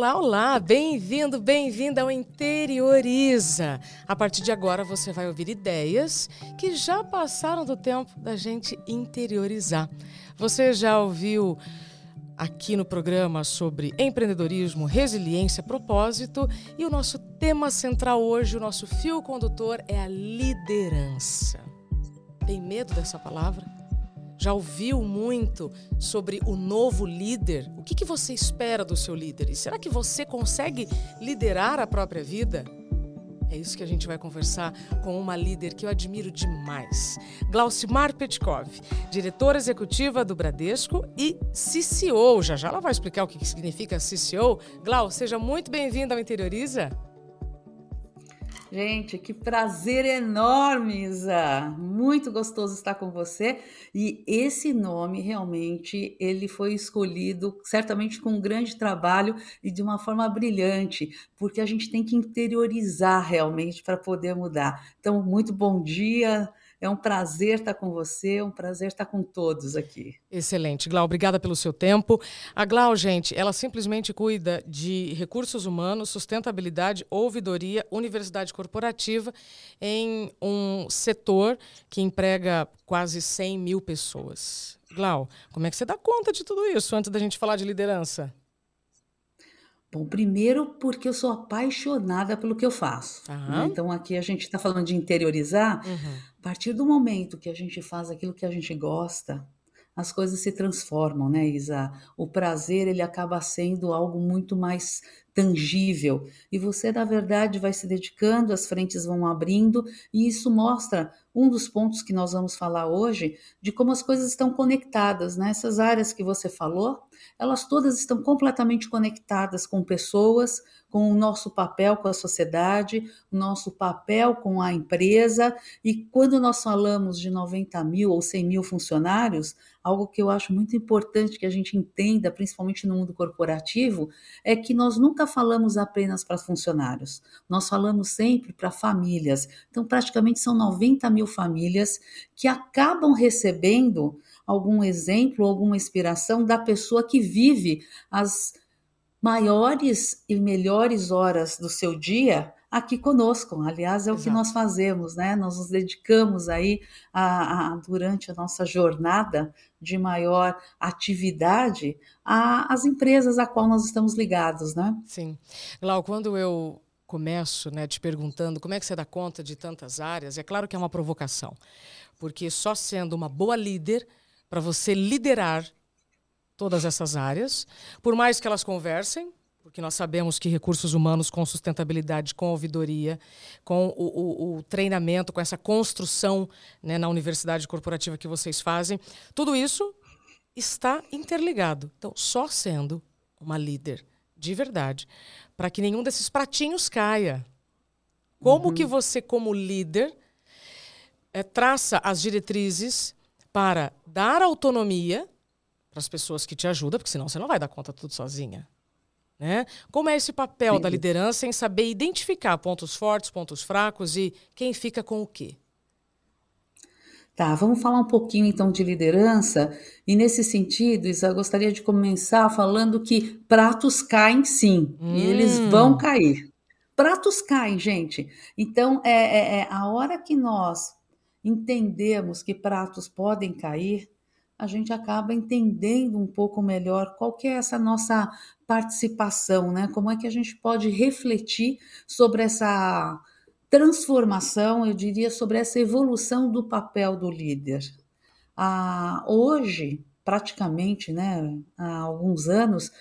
Olá, olá, bem-vindo, bem-vinda ao Interioriza. A partir de agora você vai ouvir ideias que já passaram do tempo da gente interiorizar. Você já ouviu aqui no programa sobre empreendedorismo, resiliência, propósito e o nosso tema central hoje, o nosso fio condutor é a liderança. Tem medo dessa palavra? Já ouviu muito sobre o novo líder? O que, que você espera do seu líder? E será que você consegue liderar a própria vida? É isso que a gente vai conversar com uma líder que eu admiro demais, Glaucimar Petkov, diretora executiva do Bradesco e CCO. Já já ela vai explicar o que significa CCO. Glau, seja muito bem-vinda ao Interioriza. Gente, que prazer enorme, Isa! Muito gostoso estar com você. E esse nome realmente ele foi escolhido certamente com um grande trabalho e de uma forma brilhante, porque a gente tem que interiorizar realmente para poder mudar. Então, muito bom dia. É um prazer estar com você, é um prazer estar com todos aqui. Excelente. Glau, obrigada pelo seu tempo. A Glau, gente, ela simplesmente cuida de recursos humanos, sustentabilidade, ouvidoria, universidade corporativa em um setor que emprega quase 100 mil pessoas. Glau, como é que você dá conta de tudo isso antes da gente falar de liderança? Bom, primeiro porque eu sou apaixonada pelo que eu faço. Né? Então aqui a gente está falando de interiorizar. Uhum. A partir do momento que a gente faz aquilo que a gente gosta, as coisas se transformam, né, Isa? O prazer ele acaba sendo algo muito mais tangível e você na verdade vai se dedicando, as frentes vão abrindo e isso mostra um dos pontos que nós vamos falar hoje de como as coisas estão conectadas, né? Essas áreas que você falou, elas todas estão completamente conectadas com pessoas, com o nosso papel com a sociedade, o nosso papel com a empresa. E quando nós falamos de 90 mil ou 100 mil funcionários, algo que eu acho muito importante que a gente entenda, principalmente no mundo corporativo, é que nós nunca falamos apenas para funcionários, nós falamos sempre para famílias. Então, praticamente são 90 mil famílias que acabam recebendo algum exemplo, alguma inspiração da pessoa que vive as maiores e melhores horas do seu dia aqui conosco. Aliás, é o que nós fazemos, né? Nós nos dedicamos aí a, a, durante a nossa jornada de maior atividade às empresas a qual nós estamos ligados, né? Sim. Lau, quando eu começo, né, te perguntando como é que você dá conta de tantas áreas, é claro que é uma provocação, porque só sendo uma boa líder para você liderar todas essas áreas, por mais que elas conversem, porque nós sabemos que recursos humanos com sustentabilidade, com ouvidoria, com o, o, o treinamento, com essa construção né, na universidade corporativa que vocês fazem, tudo isso está interligado. Então, só sendo uma líder de verdade, para que nenhum desses pratinhos caia. Como uhum. que você, como líder, é, traça as diretrizes para dar autonomia para as pessoas que te ajudam, porque senão você não vai dar conta tudo sozinha. Né? Como é esse papel Sim. da liderança em saber identificar pontos fortes, pontos fracos e quem fica com o quê? Tá, vamos falar um pouquinho então de liderança. E nesse sentido, Isa, eu gostaria de começar falando que pratos caem sim, hum. e eles hum. vão cair. Pratos caem, gente. Então, é, é, é a hora que nós entendemos que pratos podem cair, a gente acaba entendendo um pouco melhor qual que é essa nossa participação, né? Como é que a gente pode refletir sobre essa transformação, eu diria, sobre essa evolução do papel do líder. Ah, hoje, praticamente, né, há alguns anos,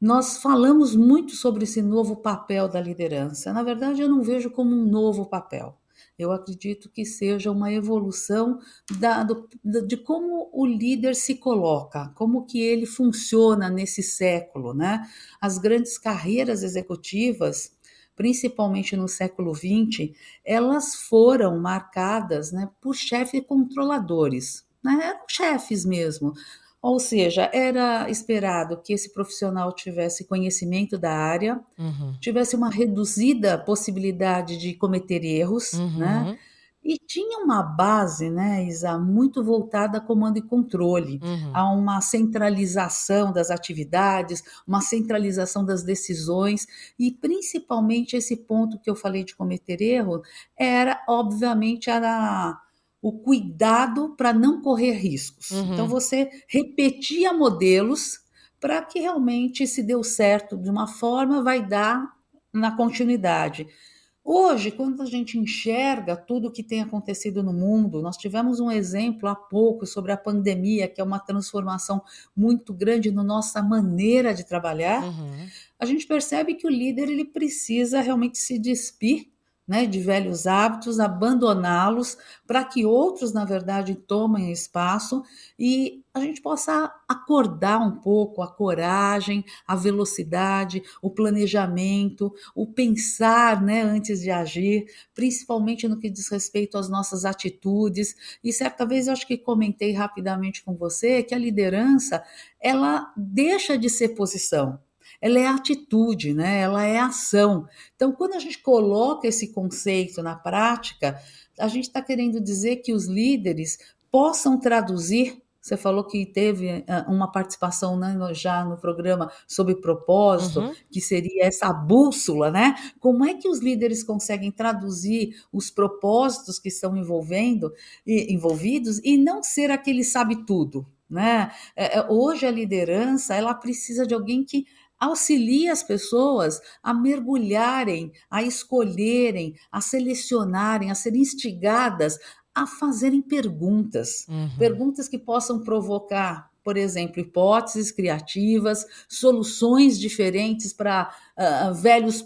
nós falamos muito sobre esse novo papel da liderança. Na verdade, eu não vejo como um novo papel eu acredito que seja uma evolução da, do, de como o líder se coloca, como que ele funciona nesse século, né? As grandes carreiras executivas, principalmente no século XX, elas foram marcadas né, por chefes controladores, né? eram chefes mesmo, ou seja, era esperado que esse profissional tivesse conhecimento da área, uhum. tivesse uma reduzida possibilidade de cometer erros, uhum. né? E tinha uma base, né, Isa, muito voltada a comando e controle, uhum. a uma centralização das atividades, uma centralização das decisões, e principalmente esse ponto que eu falei de cometer erro, era, obviamente, a, o cuidado para não correr riscos. Uhum. Então, você repetia modelos para que realmente, se deu certo de uma forma, vai dar na continuidade. Hoje, quando a gente enxerga tudo o que tem acontecido no mundo, nós tivemos um exemplo há pouco sobre a pandemia, que é uma transformação muito grande na nossa maneira de trabalhar. Uhum. A gente percebe que o líder ele precisa realmente se despir né, de velhos hábitos, abandoná-los para que outros, na verdade, tomem espaço e a gente possa acordar um pouco a coragem, a velocidade, o planejamento, o pensar né, antes de agir, principalmente no que diz respeito às nossas atitudes. E certa vez eu acho que comentei rapidamente com você que a liderança ela deixa de ser posição ela é atitude, né? ela é ação. Então, quando a gente coloca esse conceito na prática, a gente está querendo dizer que os líderes possam traduzir. Você falou que teve ah, uma participação né, já no programa sobre propósito, uhum. que seria essa bússola, né? Como é que os líderes conseguem traduzir os propósitos que estão envolvendo, envolvidos e não ser aquele sabe tudo, né? É, é, hoje a liderança ela precisa de alguém que auxilia as pessoas a mergulharem, a escolherem, a selecionarem, a serem instigadas a fazerem perguntas, uhum. perguntas que possam provocar, por exemplo, hipóteses criativas, soluções diferentes para uh, velhos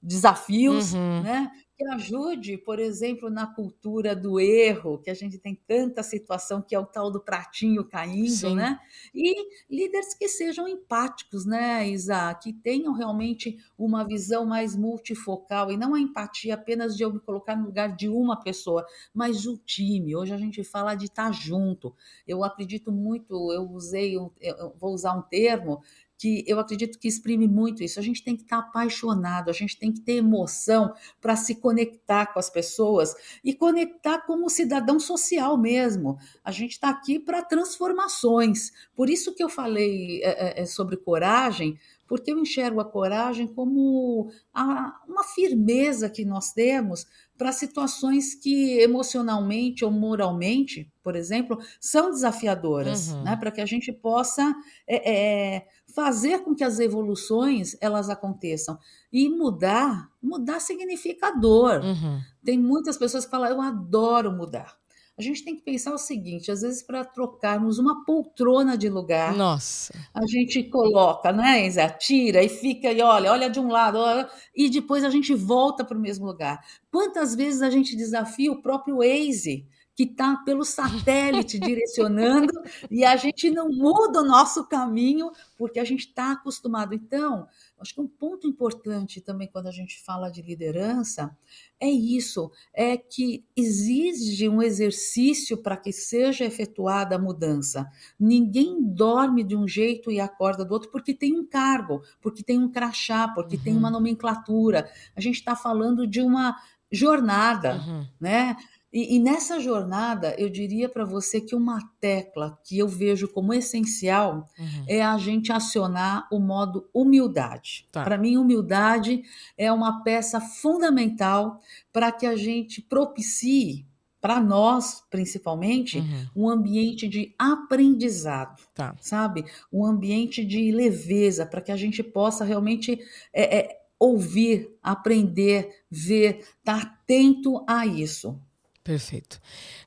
desafios, uhum. né? Que ajude, por exemplo, na cultura do erro, que a gente tem tanta situação que é o tal do pratinho caindo, Sim. né? E líderes que sejam empáticos, né, Isa? Que tenham realmente uma visão mais multifocal e não a empatia apenas de eu me colocar no lugar de uma pessoa, mas do time. Hoje a gente fala de estar junto. Eu acredito muito, eu usei, eu vou usar um termo que eu acredito que exprime muito isso. A gente tem que estar apaixonado, a gente tem que ter emoção para se conectar com as pessoas e conectar como cidadão social mesmo. A gente está aqui para transformações. Por isso que eu falei é, é, é, sobre coragem, porque eu enxergo a coragem como a, uma firmeza que nós temos para situações que emocionalmente ou moralmente, por exemplo, são desafiadoras, uhum. né? Para que a gente possa é, é, fazer com que as evoluções elas aconteçam e mudar. Mudar significa dor. Uhum. Tem muitas pessoas que falam: eu adoro mudar. A gente tem que pensar o seguinte: às vezes, para trocarmos uma poltrona de lugar, Nossa. a gente coloca, né, Isa? Tira e fica e olha, olha de um lado, olha, e depois a gente volta para o mesmo lugar. Quantas vezes a gente desafia o próprio Waze? Que está pelo satélite direcionando e a gente não muda o nosso caminho porque a gente está acostumado. Então, acho que um ponto importante também quando a gente fala de liderança é isso, é que exige um exercício para que seja efetuada a mudança. Ninguém dorme de um jeito e acorda do outro porque tem um cargo, porque tem um crachá, porque uhum. tem uma nomenclatura. A gente está falando de uma jornada, uhum. né? E, e, nessa jornada, eu diria para você que uma tecla que eu vejo como essencial uhum. é a gente acionar o modo humildade. Tá. Para mim, humildade é uma peça fundamental para que a gente propicie, para nós principalmente, uhum. um ambiente de aprendizado, tá. sabe? Um ambiente de leveza, para que a gente possa realmente. É, é, ouvir, aprender, ver, estar tá atento a isso. Perfeito.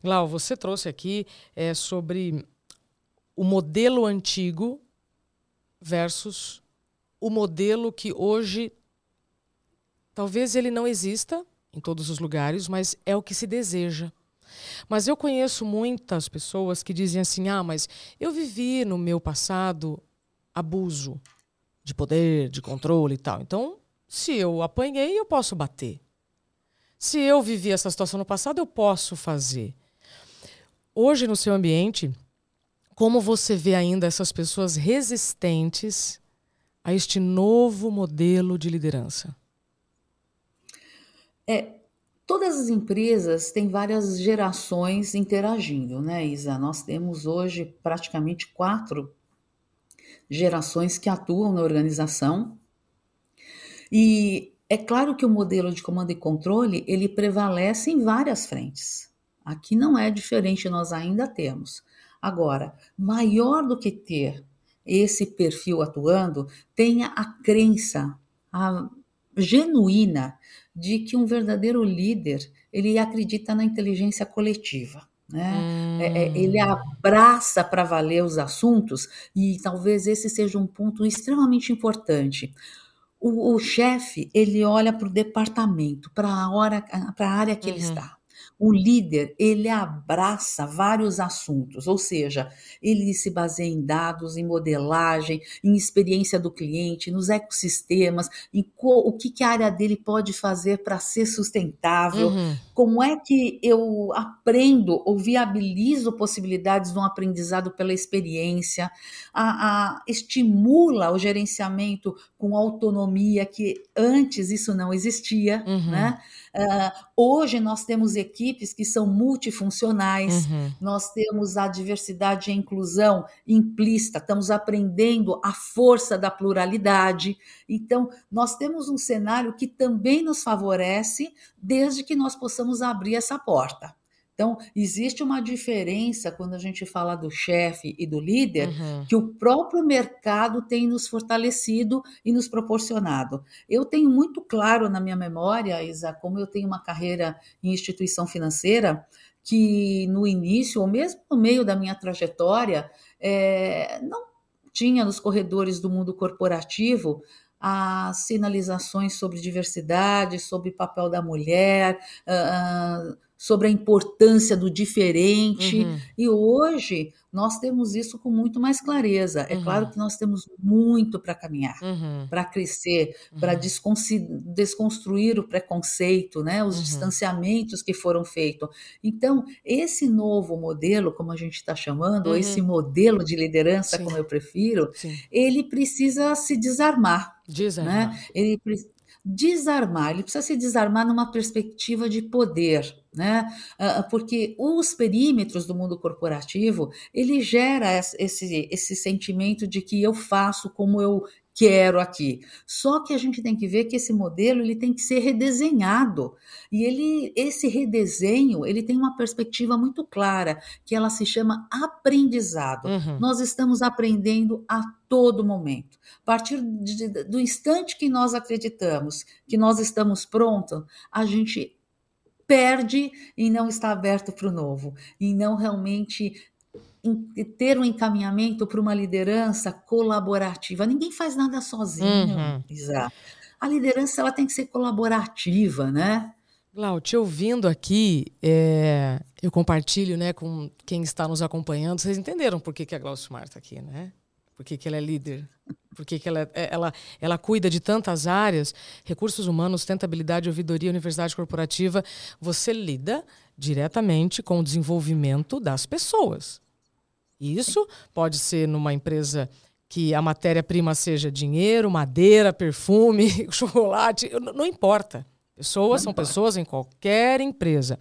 Glau, você trouxe aqui é, sobre o modelo antigo versus o modelo que hoje talvez ele não exista em todos os lugares, mas é o que se deseja. Mas eu conheço muitas pessoas que dizem assim: ah, mas eu vivi no meu passado abuso de poder, de controle e tal. Então, se eu apanhei, eu posso bater. Se eu vivi essa situação no passado, eu posso fazer. Hoje, no seu ambiente, como você vê ainda essas pessoas resistentes a este novo modelo de liderança? É, Todas as empresas têm várias gerações interagindo, né, Isa? Nós temos hoje praticamente quatro gerações que atuam na organização. E é claro que o modelo de comando e controle, ele prevalece em várias frentes. Aqui não é diferente, nós ainda temos. Agora, maior do que ter esse perfil atuando, tenha a crença a genuína de que um verdadeiro líder, ele acredita na inteligência coletiva. Né? Hum. É, ele hum. abraça para valer os assuntos e talvez esse seja um ponto extremamente importante. O, o chefe ele olha para o departamento, para a área que uhum. ele está. O líder, ele abraça vários assuntos, ou seja, ele se baseia em dados, em modelagem, em experiência do cliente, nos ecossistemas, em o que, que a área dele pode fazer para ser sustentável, uhum. como é que eu aprendo ou viabilizo possibilidades de um aprendizado pela experiência, a, a, estimula o gerenciamento com autonomia, que antes isso não existia, uhum. né? Uh, hoje nós temos equipes que são multifuncionais, uhum. nós temos a diversidade e a inclusão implícita, estamos aprendendo a força da pluralidade. Então, nós temos um cenário que também nos favorece, desde que nós possamos abrir essa porta. Então, existe uma diferença quando a gente fala do chefe e do líder, uhum. que o próprio mercado tem nos fortalecido e nos proporcionado. Eu tenho muito claro na minha memória, Isa, como eu tenho uma carreira em instituição financeira, que no início, ou mesmo no meio da minha trajetória, é, não tinha nos corredores do mundo corporativo as sinalizações sobre diversidade, sobre papel da mulher, uh, sobre a importância do diferente. Uhum. E hoje nós temos isso com muito mais clareza. É uhum. claro que nós temos muito para caminhar, uhum. para crescer, para uhum. desconstruir o preconceito, né, os uhum. distanciamentos que foram feitos. Então, esse novo modelo, como a gente está chamando, ou esse uhum. modelo de liderança, Sim. como eu prefiro, Sim. ele precisa se desarmar. Desarmar. Né? Ele desarmar, ele precisa se desarmar numa perspectiva de poder né? Ah, ah, porque os perímetros do mundo corporativo ele gera esse, esse sentimento de que eu faço como eu quero aqui. Só que a gente tem que ver que esse modelo ele tem que ser redesenhado e ele esse redesenho ele tem uma perspectiva muito clara que ela se chama aprendizado. Uhum. Nós estamos aprendendo a todo momento. A partir de, do instante que nós acreditamos que nós estamos prontos, a gente perde em não estar aberto para o novo, em não realmente ter um encaminhamento para uma liderança colaborativa. Ninguém faz nada sozinho, uhum. A liderança ela tem que ser colaborativa, né? Glau, te ouvindo aqui, é, eu compartilho né, com quem está nos acompanhando. Vocês entenderam por que, que a Glaucio Mar está aqui, né? Por que, que ela é líder porque que ela, é, ela, ela cuida de tantas áreas, recursos humanos, sustentabilidade, ouvidoria, universidade corporativa, você lida diretamente com o desenvolvimento das pessoas. Isso pode ser numa empresa que a matéria-prima seja dinheiro, madeira, perfume, chocolate, não importa. Pessoas não são importa. pessoas em qualquer empresa.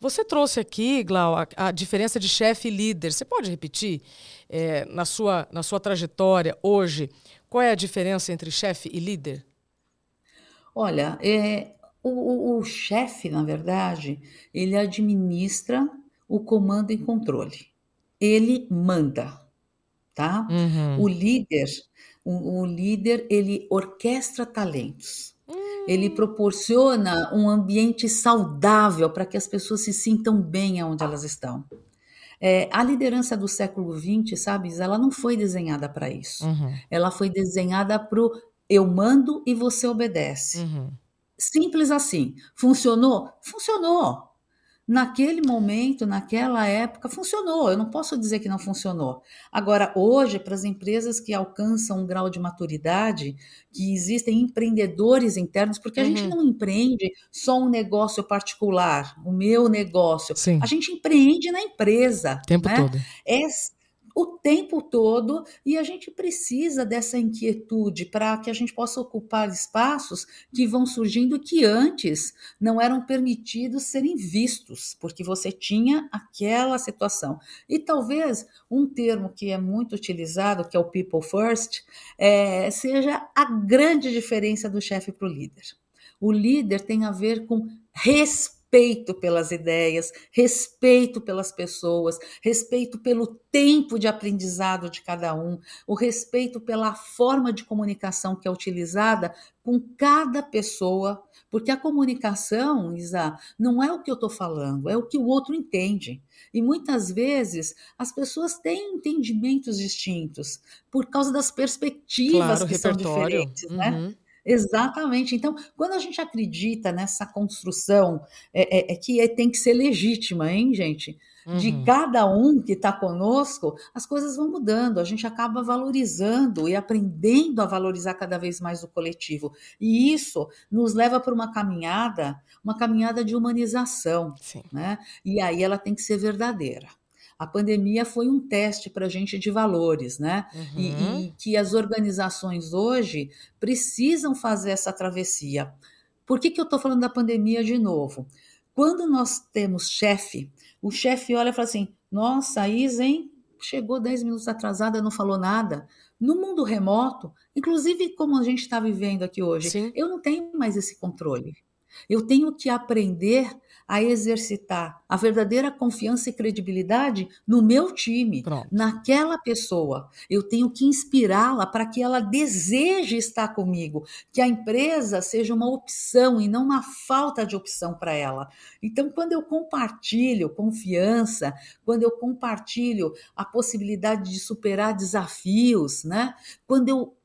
Você trouxe aqui, Glau, a, a diferença de chefe e líder. Você pode repetir é, na, sua, na sua trajetória hoje qual é a diferença entre chefe e líder? Olha, é, o, o, o chefe, na verdade, ele administra o comando e controle. Ele manda, tá? Uhum. O líder, o, o líder, ele orquestra talentos ele proporciona um ambiente saudável para que as pessoas se sintam bem onde elas estão. É, a liderança do século XX, sabe, ela não foi desenhada para isso. Uhum. Ela foi desenhada para o eu mando e você obedece. Uhum. Simples assim. Funcionou? Funcionou naquele momento, naquela época, funcionou. Eu não posso dizer que não funcionou. Agora, hoje, para as empresas que alcançam um grau de maturidade, que existem empreendedores internos, porque a uhum. gente não empreende só um negócio particular, o meu negócio. Sim. A gente empreende na empresa. O tempo né? todo. É, o tempo todo e a gente precisa dessa inquietude para que a gente possa ocupar espaços que vão surgindo que antes não eram permitidos serem vistos, porque você tinha aquela situação. E talvez um termo que é muito utilizado, que é o people first, é, seja a grande diferença do chefe para o líder. O líder tem a ver com respeito respeito pelas ideias, respeito pelas pessoas, respeito pelo tempo de aprendizado de cada um, o respeito pela forma de comunicação que é utilizada com cada pessoa, porque a comunicação, Isa, não é o que eu estou falando, é o que o outro entende. E muitas vezes as pessoas têm entendimentos distintos por causa das perspectivas claro, que são diferentes, né? uhum. né? Exatamente. Então, quando a gente acredita nessa construção, é, é, é que é, tem que ser legítima, hein, gente? De uhum. cada um que está conosco, as coisas vão mudando, a gente acaba valorizando e aprendendo a valorizar cada vez mais o coletivo. E isso nos leva para uma caminhada, uma caminhada de humanização. Sim. Né? E aí ela tem que ser verdadeira a pandemia foi um teste para a gente de valores, né? Uhum. E, e, que as organizações hoje precisam fazer essa travessia. Por que, que eu estou falando da pandemia de novo? Quando nós temos chefe, o chefe olha e fala assim: nossa, Isa, hein? Chegou 10 minutos atrasada, não falou nada. No mundo remoto, inclusive como a gente está vivendo aqui hoje, Sim. eu não tenho mais esse controle. Eu tenho que aprender a exercitar a verdadeira confiança e credibilidade no meu time, Pronto. naquela pessoa. Eu tenho que inspirá-la para que ela deseje estar comigo, que a empresa seja uma opção e não uma falta de opção para ela. Então, quando eu compartilho confiança, quando eu compartilho a possibilidade de superar desafios, né? Quando eu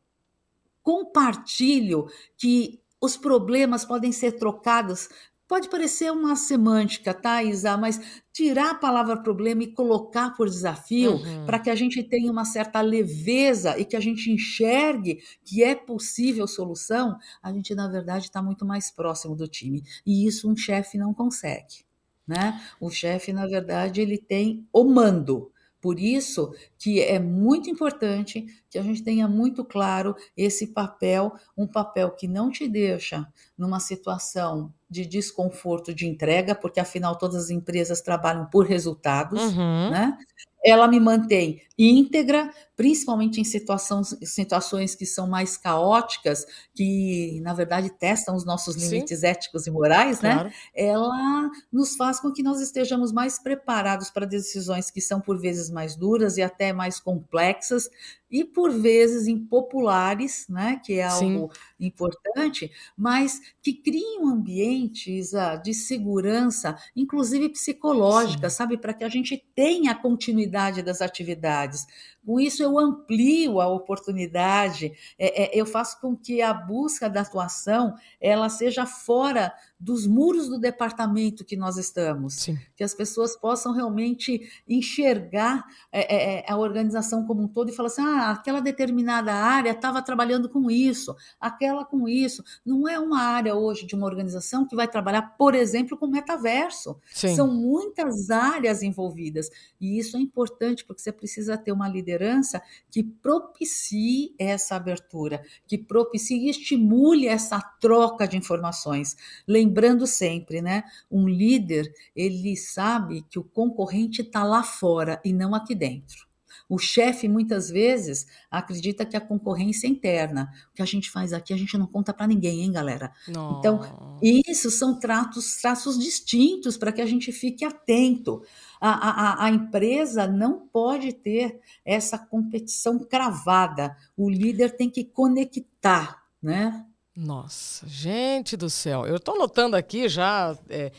compartilho que os problemas podem ser trocados Pode parecer uma semântica, tá, Isa? Mas tirar a palavra problema e colocar por desafio uhum. para que a gente tenha uma certa leveza e que a gente enxergue que é possível solução, a gente, na verdade, está muito mais próximo do time. E isso um chefe não consegue. Né? O chefe, na verdade, ele tem o mando. Por isso que é muito importante que a gente tenha muito claro esse papel, um papel que não te deixa numa situação de desconforto de entrega, porque afinal todas as empresas trabalham por resultados, uhum. né? Ela me mantém íntegra, principalmente em situações, situações que são mais caóticas, que na verdade testam os nossos limites Sim. éticos e morais, né? claro. né? Ela nos faz com que nós estejamos mais preparados para decisões que são por vezes mais duras e até mais complexas, e por vezes impopulares, né, que é algo Sim. importante, mas que criam ambientes uh, de segurança, inclusive psicológica, Sim. sabe, para que a gente tenha a continuidade das atividades. Com isso, eu amplio a oportunidade, é, é, eu faço com que a busca da atuação ela seja fora dos muros do departamento que nós estamos, Sim. que as pessoas possam realmente enxergar é, é, é a organização como um todo e falar assim, ah, aquela determinada área estava trabalhando com isso, aquela com isso. Não é uma área hoje de uma organização que vai trabalhar, por exemplo, com metaverso. Sim. São muitas áreas envolvidas e isso é importante porque você precisa ter uma liderança liderança que propicie essa abertura, que propicie e estimule essa troca de informações. Lembrando sempre, né? Um líder, ele sabe que o concorrente está lá fora e não aqui dentro. O chefe muitas vezes acredita que a concorrência é interna. O que a gente faz aqui a gente não conta para ninguém, hein, galera? Não. Então, isso são tratos, traços distintos para que a gente fique atento. A, a, a empresa não pode ter essa competição cravada. O líder tem que conectar, né? Nossa, gente do céu. Eu estou notando aqui já. É,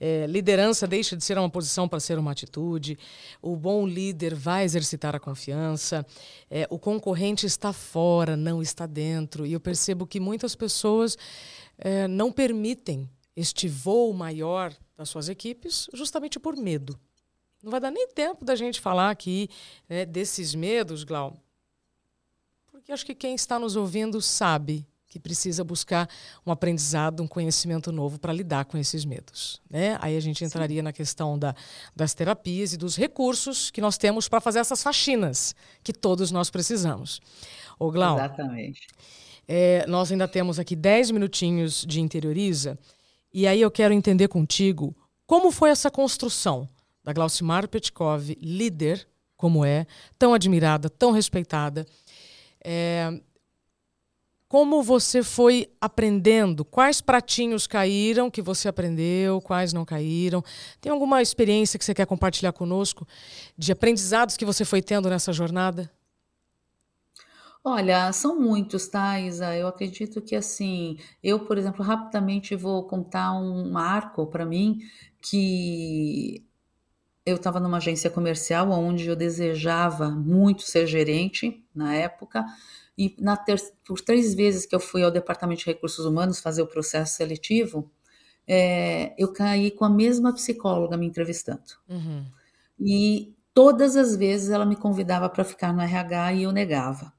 é, liderança deixa de ser uma posição para ser uma atitude. O bom líder vai exercitar a confiança. É, o concorrente está fora, não está dentro. E eu percebo que muitas pessoas é, não permitem este voo maior das suas equipes justamente por medo. Não vai dar nem tempo da gente falar aqui né, desses medos, Glau. Porque acho que quem está nos ouvindo sabe que precisa buscar um aprendizado, um conhecimento novo para lidar com esses medos. Né? Aí a gente entraria Sim. na questão da, das terapias e dos recursos que nós temos para fazer essas faxinas que todos nós precisamos. Ô, Glau, Exatamente. É, nós ainda temos aqui 10 minutinhos de interioriza, e aí eu quero entender contigo como foi essa construção da Glaucimar Petkov, líder como é, tão admirada, tão respeitada. É, como você foi aprendendo? Quais pratinhos caíram que você aprendeu, quais não caíram? Tem alguma experiência que você quer compartilhar conosco de aprendizados que você foi tendo nessa jornada? Olha, são muitos, tá, Isa? Eu acredito que assim, eu, por exemplo, rapidamente vou contar um marco para mim que eu estava numa agência comercial onde eu desejava muito ser gerente na época e ter, por três vezes que eu fui ao Departamento de Recursos Humanos fazer o processo seletivo, é, eu caí com a mesma psicóloga me entrevistando. Uhum. E todas as vezes ela me convidava para ficar no RH e eu negava.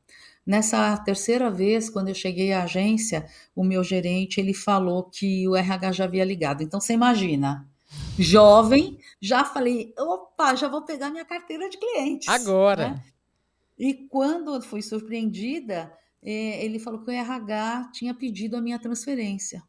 Nessa terceira vez, quando eu cheguei à agência, o meu gerente ele falou que o RH já havia ligado. Então você imagina, jovem, já falei, opa, já vou pegar minha carteira de clientes. Agora. Né? E quando fui surpreendida, é, ele falou que o RH tinha pedido a minha transferência.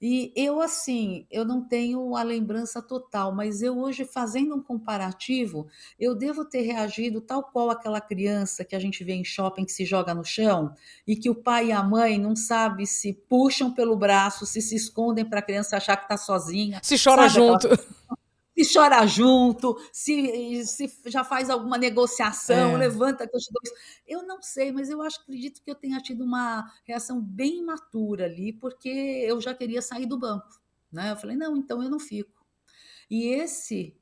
E eu, assim, eu não tenho a lembrança total, mas eu hoje, fazendo um comparativo, eu devo ter reagido tal qual aquela criança que a gente vê em shopping que se joga no chão e que o pai e a mãe não sabem se puxam pelo braço, se se escondem para a criança achar que está sozinha. Se chora junto. Aquela se chora junto, se, se já faz alguma negociação, é. levanta que eu te dou isso. Eu não sei, mas eu acho, acredito que eu tenha tido uma reação bem imatura ali, porque eu já queria sair do banco. Né? Eu falei, não, então eu não fico. E esse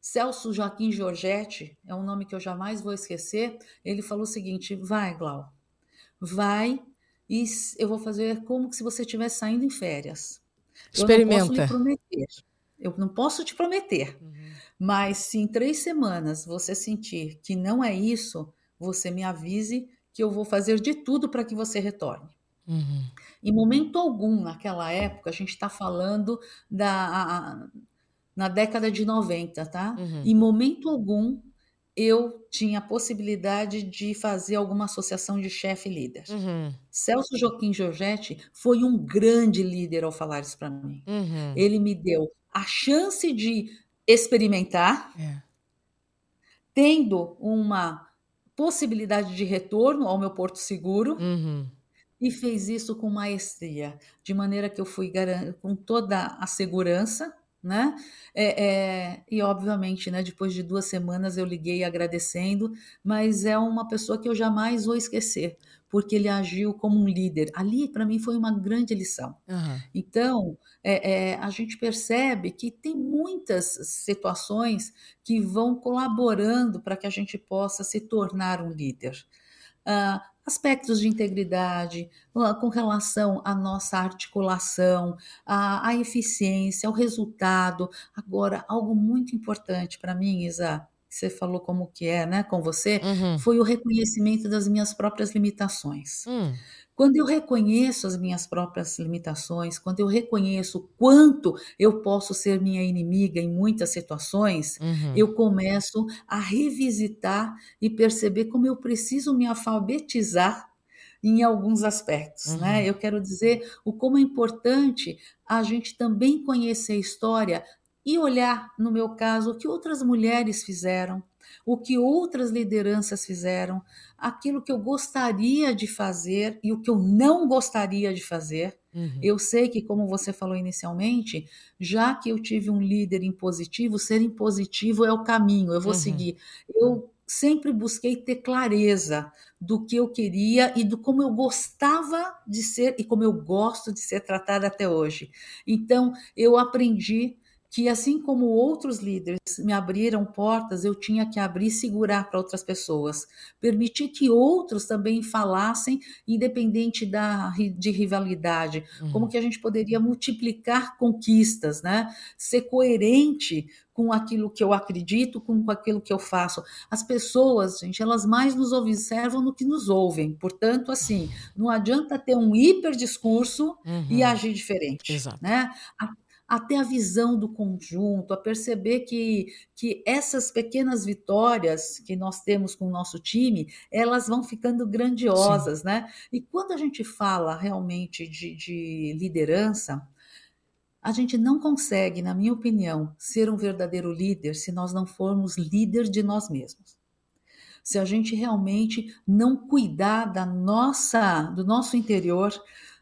Celso Joaquim Giorgetti, é um nome que eu jamais vou esquecer, ele falou o seguinte: vai, Glau, vai e eu vou fazer como se você estivesse saindo em férias. Experimenta. Eu não posso lhe prometer. Eu não posso te prometer, uhum. mas se em três semanas você sentir que não é isso, você me avise que eu vou fazer de tudo para que você retorne. Uhum. Em momento algum, naquela época, a gente está falando da a, na década de 90, tá? Uhum. Em momento algum eu tinha a possibilidade de fazer alguma associação de chefe líder. Uhum. Celso Joaquim Giorgetti foi um grande líder ao falar isso para mim. Uhum. Ele me deu a chance de experimentar, é. tendo uma possibilidade de retorno ao meu porto seguro. Uhum. E fez isso com maestria, de maneira que eu fui com toda a segurança, né? É, é, e obviamente, né? Depois de duas semanas eu liguei agradecendo, mas é uma pessoa que eu jamais vou esquecer, porque ele agiu como um líder. Ali, para mim, foi uma grande lição. Uhum. Então, é, é, a gente percebe que tem muitas situações que vão colaborando para que a gente possa se tornar um líder. Uh, aspectos de integridade, com relação à nossa articulação, à, à eficiência, ao resultado. Agora, algo muito importante para mim, Isa, você falou como que é, né, com você, uhum. foi o reconhecimento das minhas próprias limitações. Hum. Quando eu reconheço as minhas próprias limitações, quando eu reconheço o quanto eu posso ser minha inimiga em muitas situações, uhum. eu começo a revisitar e perceber como eu preciso me alfabetizar em alguns aspectos, né? uhum. né? Eu quero dizer o como é importante a gente também conhecer a história e olhar, no meu caso, o que outras mulheres fizeram, o que outras lideranças fizeram, aquilo que eu gostaria de fazer e o que eu não gostaria de fazer. Uhum. Eu sei que, como você falou inicialmente, já que eu tive um líder impositivo, ser impositivo é o caminho, eu vou uhum. seguir. Eu sempre busquei ter clareza do que eu queria e do como eu gostava de ser e como eu gosto de ser tratada até hoje. Então, eu aprendi que assim como outros líderes me abriram portas, eu tinha que abrir e segurar para outras pessoas, permitir que outros também falassem, independente da de rivalidade, uhum. como que a gente poderia multiplicar conquistas, né? Ser coerente com aquilo que eu acredito, com aquilo que eu faço. As pessoas, gente, elas mais nos observam do que nos ouvem. Portanto, assim, não adianta ter um hiper discurso uhum. e agir diferente, Exato. né? Até a visão do conjunto, a perceber que, que essas pequenas vitórias que nós temos com o nosso time, elas vão ficando grandiosas, Sim. né? E quando a gente fala realmente de, de liderança, a gente não consegue, na minha opinião, ser um verdadeiro líder se nós não formos líder de nós mesmos. Se a gente realmente não cuidar da nossa, do nosso interior,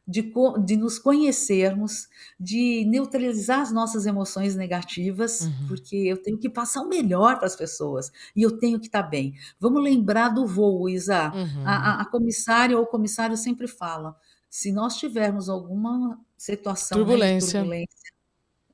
de, de nos conhecermos, de neutralizar as nossas emoções negativas, uhum. porque eu tenho que passar o melhor para as pessoas e eu tenho que estar tá bem. Vamos lembrar do voo, Isa. Uhum. A, a, comissária ou o comissário sempre fala: se nós tivermos alguma situação turbulência, né, turbulência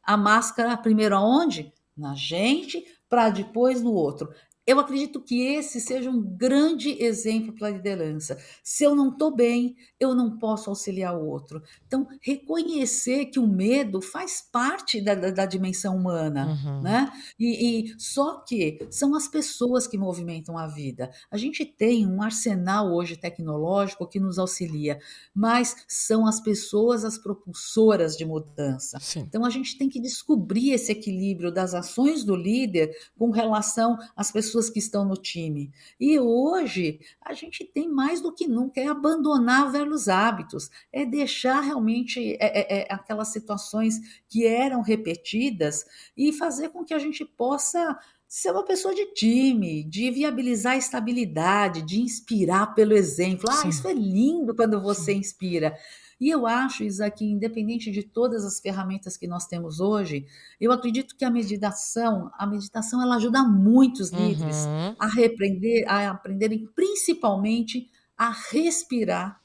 a máscara primeiro aonde? Na gente, para depois no outro. Eu acredito que esse seja um grande exemplo para a liderança. Se eu não estou bem, eu não posso auxiliar o outro. Então, reconhecer que o medo faz parte da, da, da dimensão humana, uhum. né? E, e, só que são as pessoas que movimentam a vida. A gente tem um arsenal hoje tecnológico que nos auxilia, mas são as pessoas as propulsoras de mudança. Sim. Então, a gente tem que descobrir esse equilíbrio das ações do líder com relação às pessoas pessoas que estão no time. E hoje a gente tem mais do que nunca é abandonar velhos hábitos, é deixar realmente é, é, é, aquelas situações que eram repetidas e fazer com que a gente possa ser uma pessoa de time, de viabilizar a estabilidade, de inspirar pelo exemplo. Ah, Sim. isso é lindo quando você Sim. inspira. E eu acho, Isa, que independente de todas as ferramentas que nós temos hoje, eu acredito que a meditação, a meditação ela ajuda muitos líderes uhum. a repreender, a aprenderem principalmente a respirar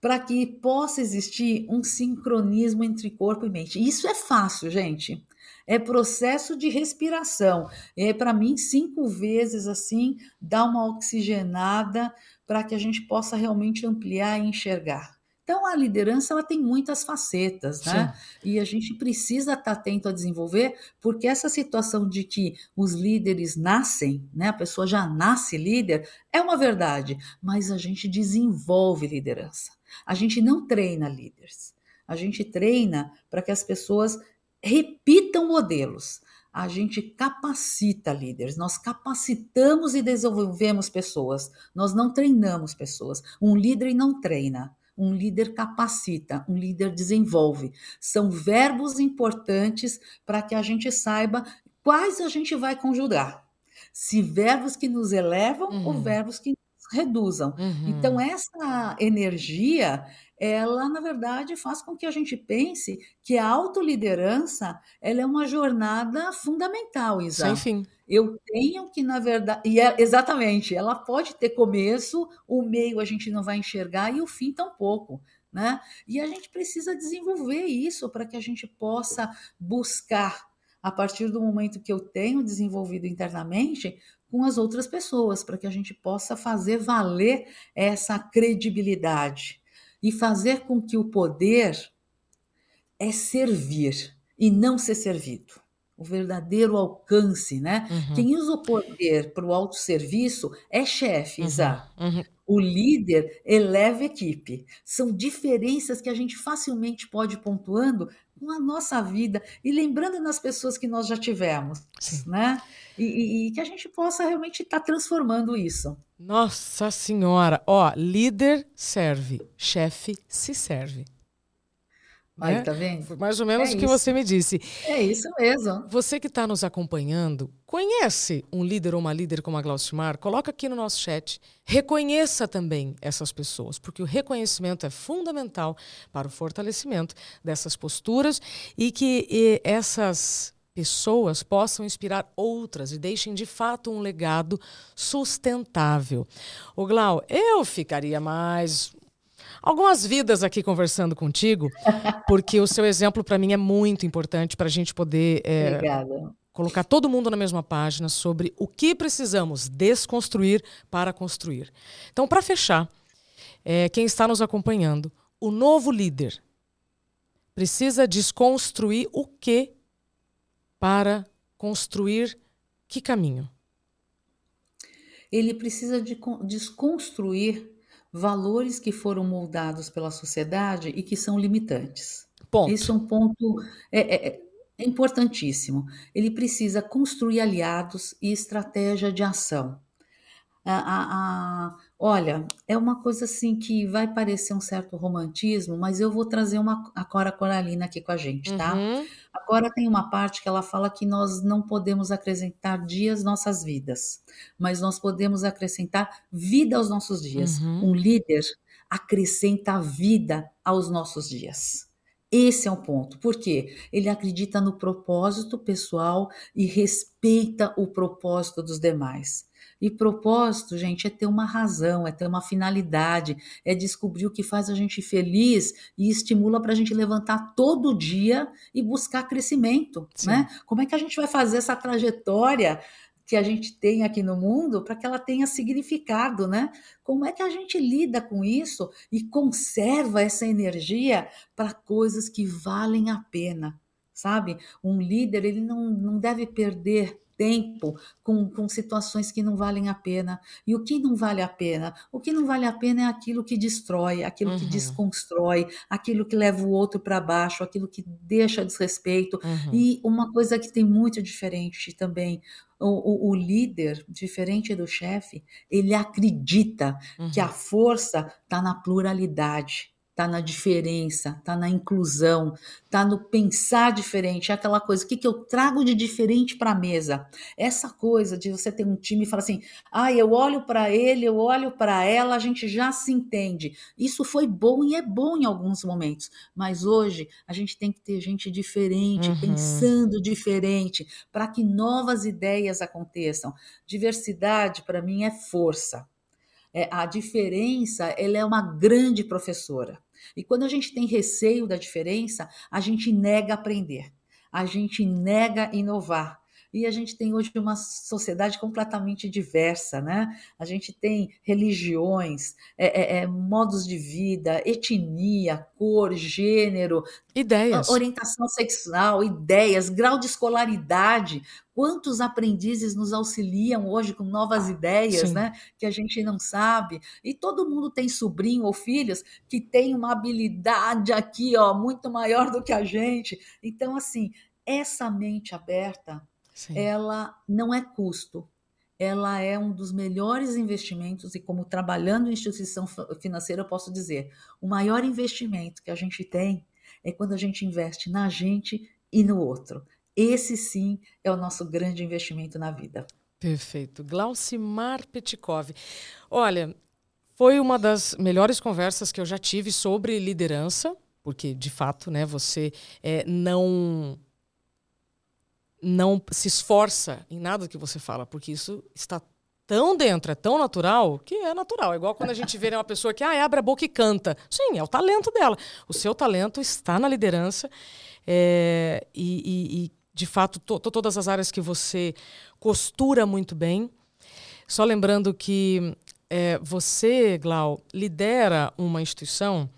para que possa existir um sincronismo entre corpo e mente. Isso é fácil, gente. É processo de respiração. É para mim cinco vezes assim, dar uma oxigenada para que a gente possa realmente ampliar e enxergar. Então, a liderança ela tem muitas facetas, né? Sim. E a gente precisa estar atento a desenvolver, porque essa situação de que os líderes nascem, né? A pessoa já nasce líder, é uma verdade, mas a gente desenvolve liderança. A gente não treina líderes. A gente treina para que as pessoas repitam modelos. A gente capacita líderes, nós capacitamos e desenvolvemos pessoas, nós não treinamos pessoas. Um líder não treina, um líder capacita, um líder desenvolve. São verbos importantes para que a gente saiba quais a gente vai conjugar. Se verbos que nos elevam uhum. ou verbos que nos reduzam. Uhum. Então, essa energia, ela, na verdade, faz com que a gente pense que a autoliderança ela é uma jornada fundamental, Isa. Sem fim eu tenho que, na verdade, e é, exatamente, ela pode ter começo, o meio a gente não vai enxergar e o fim tampouco. Né? E a gente precisa desenvolver isso para que a gente possa buscar, a partir do momento que eu tenho desenvolvido internamente, com as outras pessoas, para que a gente possa fazer valer essa credibilidade e fazer com que o poder é servir e não ser servido o verdadeiro alcance, né? Uhum. Quem usa o poder para o autosserviço é chefe, uhum. Uhum. O líder eleva a equipe. São diferenças que a gente facilmente pode ir pontuando com a nossa vida e lembrando nas pessoas que nós já tivemos, Sim. né? E, e, e, que a gente possa realmente estar tá transformando isso. Nossa Senhora! Ó, líder serve, chefe se serve. Aí, né? tá vendo? Foi mais ou menos é o que isso. você me disse. É isso mesmo. Você que está nos acompanhando, conhece um líder ou uma líder como a Glaucimar? Coloca aqui no nosso chat. Reconheça também essas pessoas, porque o reconhecimento é fundamental para o fortalecimento dessas posturas e que e essas pessoas possam inspirar outras e deixem de fato um legado sustentável. O Glau, eu ficaria mais algumas vidas aqui conversando contigo, porque o seu exemplo para mim é muito importante para a gente poder é, colocar todo mundo na mesma página sobre o que precisamos desconstruir para construir. Então, para fechar, é, quem está nos acompanhando, o novo líder precisa desconstruir o que para construir que caminho? Ele precisa de desconstruir valores que foram moldados pela sociedade e que são limitantes. Ponto. Esse é um ponto é, é, é importantíssimo. Ele precisa construir aliados e estratégia de ação. A, a, a, olha, é uma coisa assim que vai parecer um certo romantismo, mas eu vou trazer uma a Cora Coralina aqui com a gente, tá? Uhum. Agora tem uma parte que ela fala que nós não podemos acrescentar dias nossas vidas, mas nós podemos acrescentar vida aos nossos dias. Uhum. Um líder acrescenta vida aos nossos dias. Esse é o ponto, porque ele acredita no propósito pessoal e respeita o propósito dos demais. E propósito, gente, é ter uma razão, é ter uma finalidade, é descobrir o que faz a gente feliz e estimula para a gente levantar todo dia e buscar crescimento, Sim. né? Como é que a gente vai fazer essa trajetória que a gente tem aqui no mundo para que ela tenha significado, né? Como é que a gente lida com isso e conserva essa energia para coisas que valem a pena, sabe? Um líder, ele não, não deve perder tempo com, com situações que não valem a pena. E o que não vale a pena? O que não vale a pena é aquilo que destrói, aquilo uhum. que desconstrói, aquilo que leva o outro para baixo, aquilo que deixa desrespeito. Uhum. E uma coisa que tem muito diferente também. O, o, o líder, diferente do chefe, ele acredita uhum. que a força está na pluralidade está na diferença, está na inclusão, está no pensar diferente, é aquela coisa, o que, que eu trago de diferente para a mesa? Essa coisa de você ter um time e falar assim, ah, eu olho para ele, eu olho para ela, a gente já se entende. Isso foi bom e é bom em alguns momentos, mas hoje a gente tem que ter gente diferente, uhum. pensando diferente, para que novas ideias aconteçam. Diversidade, para mim, é força. É, a diferença ela é uma grande professora. E quando a gente tem receio da diferença, a gente nega aprender, a gente nega inovar. E a gente tem hoje uma sociedade completamente diversa, né? A gente tem religiões, é, é, é, modos de vida, etnia, cor, gênero, ideias, orientação sexual, ideias, grau de escolaridade. Quantos aprendizes nos auxiliam hoje com novas ideias, Sim. né? Que a gente não sabe. E todo mundo tem sobrinho ou filhos que tem uma habilidade aqui, ó, muito maior do que a gente. Então, assim, essa mente aberta, Sim. ela não é custo, ela é um dos melhores investimentos e como trabalhando em instituição financeira eu posso dizer, o maior investimento que a gente tem é quando a gente investe na gente e no outro. Esse sim é o nosso grande investimento na vida. Perfeito. Glaucimar Petkov. Olha, foi uma das melhores conversas que eu já tive sobre liderança, porque de fato, né, você é, não não se esforça em nada que você fala, porque isso está tão dentro, é tão natural, que é natural. É igual quando a gente vê né, uma pessoa que ah, abre a boca e canta. Sim, é o talento dela. O seu talento está na liderança é, e, e, e de fato, to, to, todas as áreas que você costura muito bem. Só lembrando que é, você, Glau, lidera uma instituição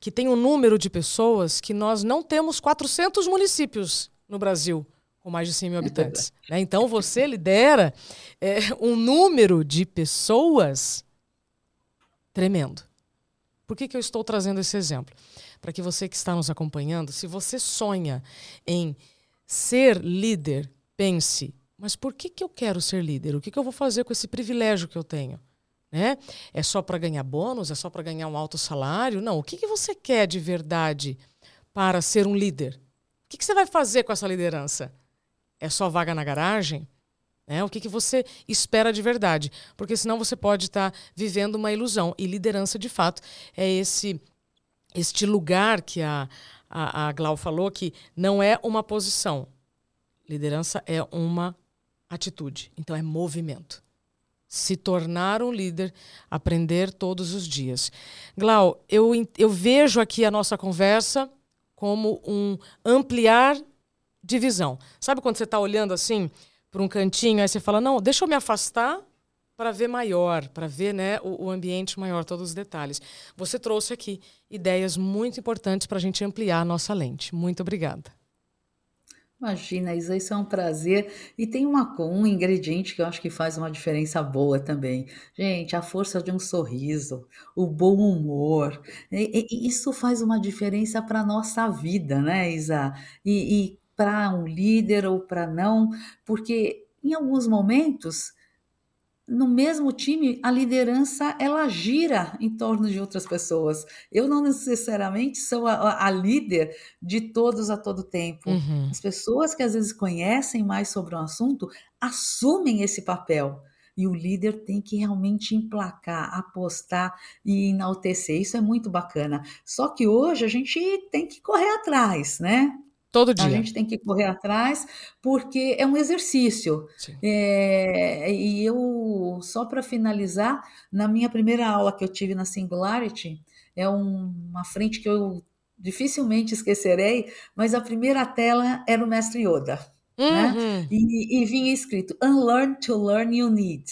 que tem um número de pessoas que nós não temos 400 municípios no Brasil com mais de 100 mil habitantes. né? Então, você lidera é, um número de pessoas tremendo. Por que, que eu estou trazendo esse exemplo? Para que você que está nos acompanhando, se você sonha em ser líder, pense, mas por que, que eu quero ser líder? O que, que eu vou fazer com esse privilégio que eu tenho? Né? É só para ganhar bônus? É só para ganhar um alto salário? Não. O que, que você quer de verdade para ser um líder? O que, que você vai fazer com essa liderança? É só vaga na garagem? Né? O que, que você espera de verdade? Porque senão você pode estar tá vivendo uma ilusão. E liderança, de fato, é esse este lugar que a, a, a Glau falou que não é uma posição. Liderança é uma atitude. Então é movimento. se tornar um líder, aprender todos os dias. Glau, eu, eu vejo aqui a nossa conversa como um ampliar de visão. Sabe quando você está olhando assim para um cantinho, aí você fala, não, deixa eu me afastar para ver maior, para ver né, o, o, ambiente maior, todos os detalhes. Você trouxe aqui ideias muito importantes para a gente ampliar a nossa lente. Muito obrigada. Imagina, Isa, isso é um prazer. E tem uma, um ingrediente que eu acho que faz uma diferença boa também. Gente, a força de um sorriso, o bom humor. E, e, isso faz uma diferença para a nossa vida, né, Isa? E, e para um líder ou para não, porque em alguns momentos no mesmo time, a liderança ela gira em torno de outras pessoas. Eu não necessariamente sou a, a líder de todos a todo tempo. Uhum. As pessoas que às vezes conhecem mais sobre um assunto assumem esse papel. E o líder tem que realmente emplacar, apostar e enaltecer. Isso é muito bacana. Só que hoje a gente tem que correr atrás, né? Todo dia. A gente tem que correr atrás, porque é um exercício. É, e eu, só para finalizar, na minha primeira aula que eu tive na Singularity, é um, uma frente que eu dificilmente esquecerei, mas a primeira tela era o mestre Yoda. Né? Uhum. Né? E, e vinha escrito: Unlearn to learn you need.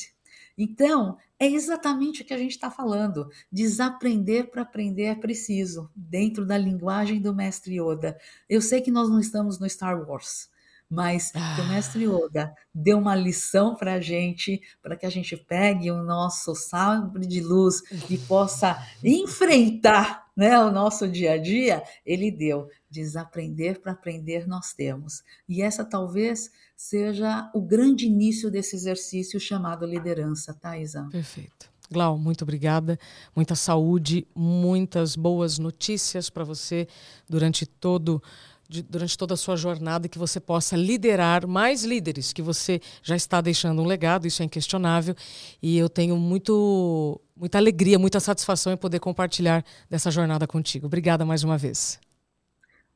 Então, é exatamente o que a gente está falando. Desaprender para aprender é preciso, dentro da linguagem do mestre Yoda. Eu sei que nós não estamos no Star Wars, mas ah. o mestre Yoda deu uma lição para a gente, para que a gente pegue o nosso sabre de luz e possa enfrentar né, o nosso dia a dia. Ele deu. Desaprender para aprender nós temos. E essa talvez seja o grande início desse exercício chamado liderança, tá, Isa? Perfeito. Glau, muito obrigada. Muita saúde, muitas boas notícias para você durante todo de, durante toda a sua jornada que você possa liderar mais líderes, que você já está deixando um legado, isso é inquestionável. E eu tenho muito, muita alegria, muita satisfação em poder compartilhar dessa jornada contigo. Obrigada mais uma vez.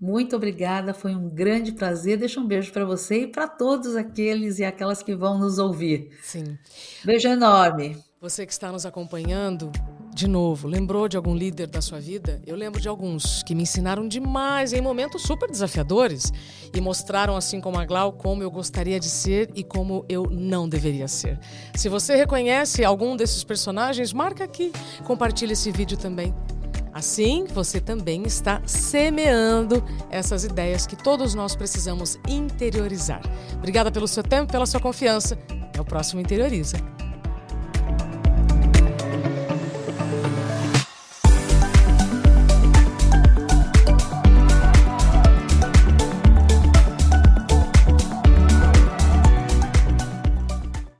Muito obrigada, foi um grande prazer. Deixa um beijo para você e para todos aqueles e aquelas que vão nos ouvir. Sim. Beijo enorme. Você que está nos acompanhando, de novo, lembrou de algum líder da sua vida? Eu lembro de alguns que me ensinaram demais em momentos super desafiadores e mostraram, assim como a Glau, como eu gostaria de ser e como eu não deveria ser. Se você reconhece algum desses personagens, marca aqui, compartilhe esse vídeo também Assim, você também está semeando essas ideias que todos nós precisamos interiorizar. Obrigada pelo seu tempo, pela sua confiança. Até o próximo Interioriza.